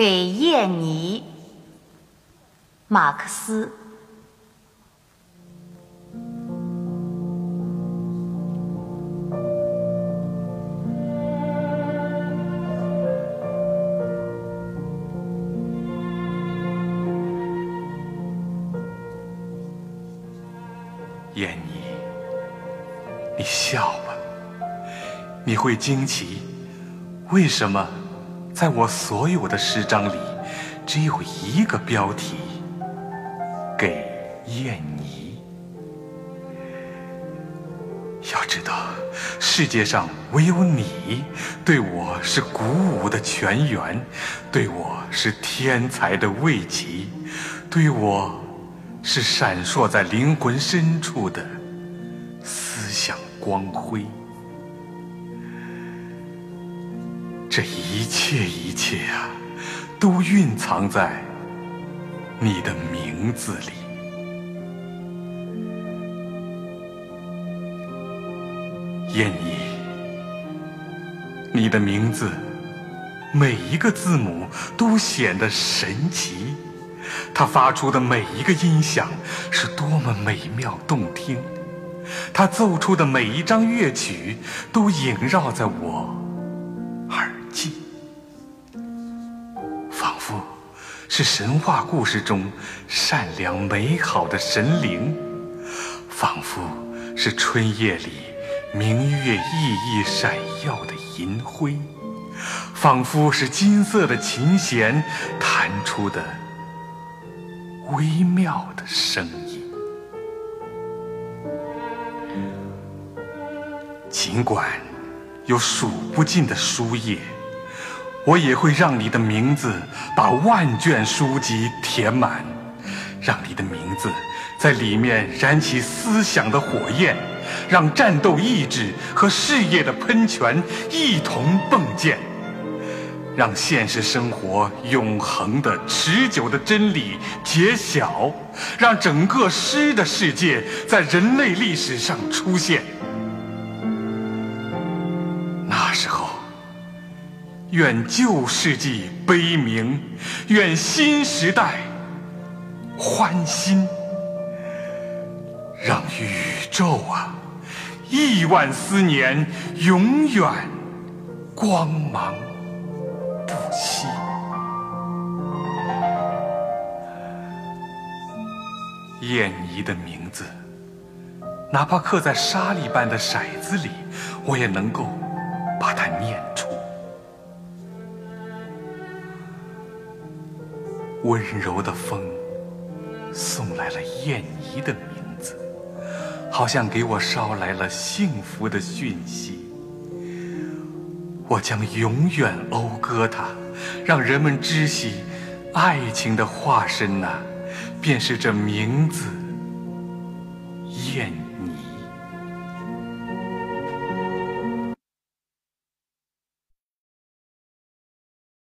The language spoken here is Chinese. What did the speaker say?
给燕妮，马克思。燕妮，你笑吧，你会惊奇，为什么在我所有的诗章里，只有一个标题——给燕妮。要知道，世界上唯有你，对我是鼓舞的泉源，对我是天才的慰藉，对我。是闪烁在灵魂深处的思想光辉。这一切一切啊，都蕴藏在你的名字里。燕妮，你的名字每一个字母都显得神奇。它发出的每一个音响是多么美妙动听，它奏出的每一张乐曲都萦绕在我是神话故事中善良美好的神灵，仿佛是春夜里明月熠熠闪耀的银辉，仿佛是金色的琴弦弹出的。微妙的声音，尽管有数不尽的书页，我也会让你的名字把万卷书籍填满，让你的名字在里面燃起思想的火焰，让战斗意志和事业的喷泉一同迸溅。让现实生活永恒的、持久的真理揭晓，让整个诗的世界在人类历史上出现。愿旧世纪悲鸣，愿新时代欢欣，让宇宙啊，亿万思年永远光芒不。息，燕妮的名字，哪怕刻在沙粒般的骰子里，我也能够把它念出。温柔的风送来了燕妮的名字，好像给我捎来了幸福的讯息。我将永远讴歌它，让人们知悉，爱情的化身呐，便是这名字——燕妮。